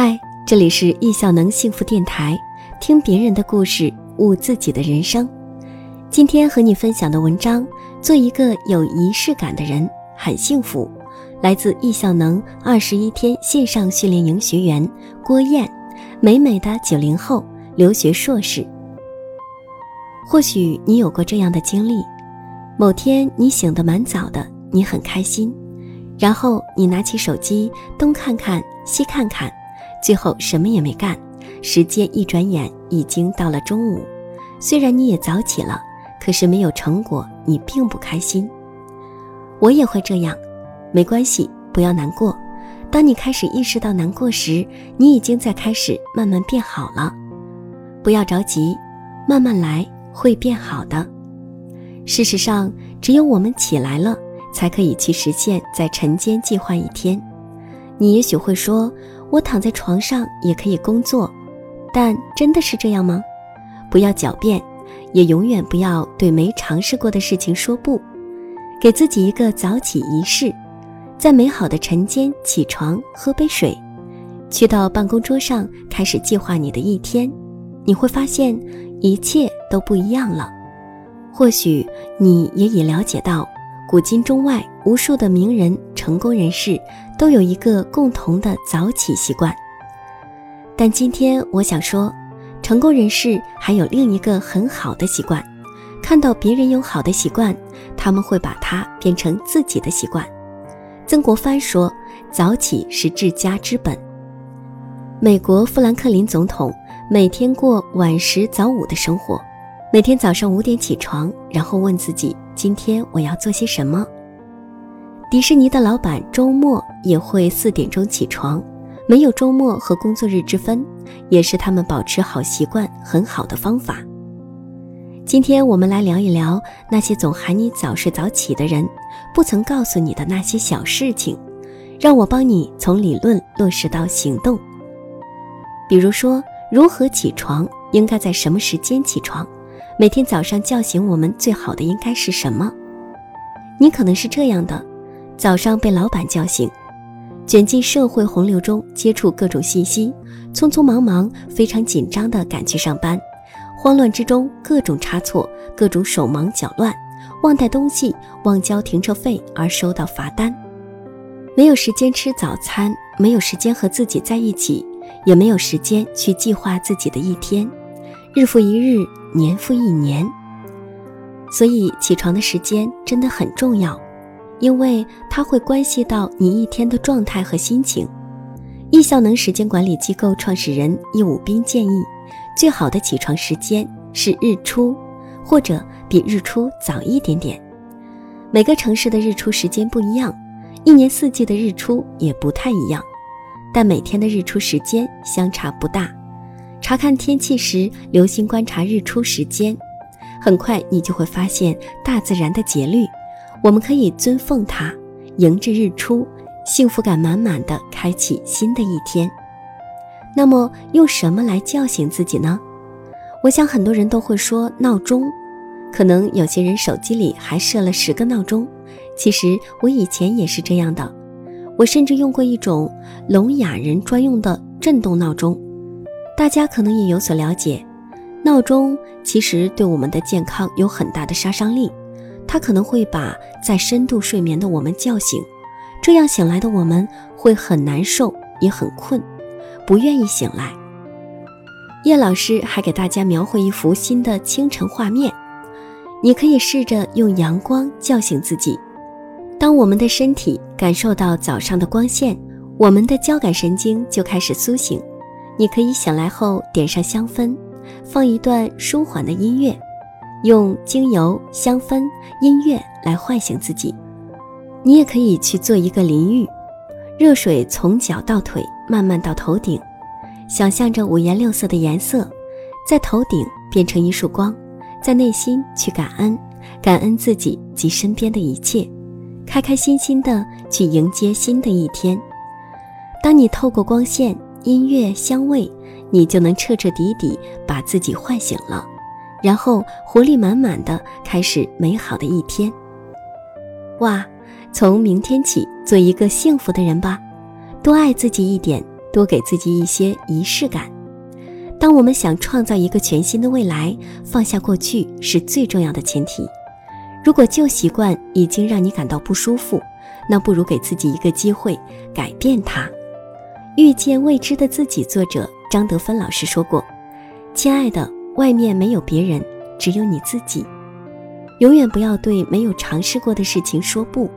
嗨，这里是易效能幸福电台，听别人的故事，悟自己的人生。今天和你分享的文章，做一个有仪式感的人，很幸福。来自易效能二十一天线上训练营学员郭燕，美美的九零后，留学硕士。或许你有过这样的经历：某天你醒得蛮早的，你很开心，然后你拿起手机东看看西看看。最后什么也没干，时间一转眼已经到了中午。虽然你也早起了，可是没有成果，你并不开心。我也会这样，没关系，不要难过。当你开始意识到难过时，你已经在开始慢慢变好了。不要着急，慢慢来，会变好的。事实上，只有我们起来了，才可以去实现在晨间计划一天。你也许会说。我躺在床上也可以工作，但真的是这样吗？不要狡辩，也永远不要对没尝试过的事情说不。给自己一个早起仪式，在美好的晨间起床，喝杯水，去到办公桌上开始计划你的一天，你会发现一切都不一样了。或许你也已了解到。古今中外，无数的名人、成功人士都有一个共同的早起习惯。但今天我想说，成功人士还有另一个很好的习惯：看到别人有好的习惯，他们会把它变成自己的习惯。曾国藩说：“早起是治家之本。”美国富兰克林总统每天过晚食早午的生活。每天早上五点起床，然后问自己今天我要做些什么。迪士尼的老板周末也会四点钟起床，没有周末和工作日之分，也是他们保持好习惯很好的方法。今天我们来聊一聊那些总喊你早睡早起的人，不曾告诉你的那些小事情，让我帮你从理论落实到行动。比如说，如何起床，应该在什么时间起床。每天早上叫醒我们最好的应该是什么？你可能是这样的：早上被老板叫醒，卷进社会洪流中，接触各种信息，匆匆忙忙、非常紧张地赶去上班，慌乱之中各种差错，各种手忙脚乱，忘带东西，忘交停车费而收到罚单，没有时间吃早餐，没有时间和自己在一起，也没有时间去计划自己的一天。日复一日，年复一年，所以起床的时间真的很重要，因为它会关系到你一天的状态和心情。易效能时间管理机构创始人易武斌建议，最好的起床时间是日出，或者比日出早一点点。每个城市的日出时间不一样，一年四季的日出也不太一样，但每天的日出时间相差不大。查看天气时，留心观察日出时间，很快你就会发现大自然的节律。我们可以尊奉它，迎着日出，幸福感满满的开启新的一天。那么，用什么来叫醒自己呢？我想很多人都会说闹钟，可能有些人手机里还设了十个闹钟。其实我以前也是这样的，我甚至用过一种聋哑人专用的震动闹钟。大家可能也有所了解，闹钟其实对我们的健康有很大的杀伤力，它可能会把在深度睡眠的我们叫醒，这样醒来的我们会很难受，也很困，不愿意醒来。叶老师还给大家描绘一幅新的清晨画面，你可以试着用阳光叫醒自己。当我们的身体感受到早上的光线，我们的交感神经就开始苏醒。你可以醒来后点上香氛，放一段舒缓的音乐，用精油、香氛、音乐来唤醒自己。你也可以去做一个淋浴，热水从脚到腿，慢慢到头顶，想象着五颜六色的颜色，在头顶变成一束光，在内心去感恩，感恩自己及身边的一切，开开心心的去迎接新的一天。当你透过光线。音乐香味，你就能彻彻底底把自己唤醒了，然后活力满满的开始美好的一天。哇，从明天起做一个幸福的人吧，多爱自己一点，多给自己一些仪式感。当我们想创造一个全新的未来，放下过去是最重要的前提。如果旧习惯已经让你感到不舒服，那不如给自己一个机会改变它。遇见未知的自己，作者张德芬老师说过：“亲爱的，外面没有别人，只有你自己。永远不要对没有尝试过的事情说不。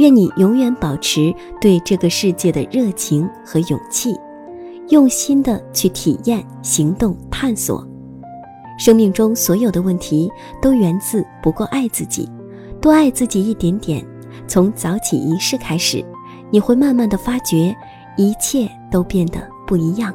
愿你永远保持对这个世界的热情和勇气。”用心的去体验、行动、探索。生命中所有的问题都源自不够爱自己，多爱自己一点点。从早起仪式开始，你会慢慢的发觉，一切都变得不一样。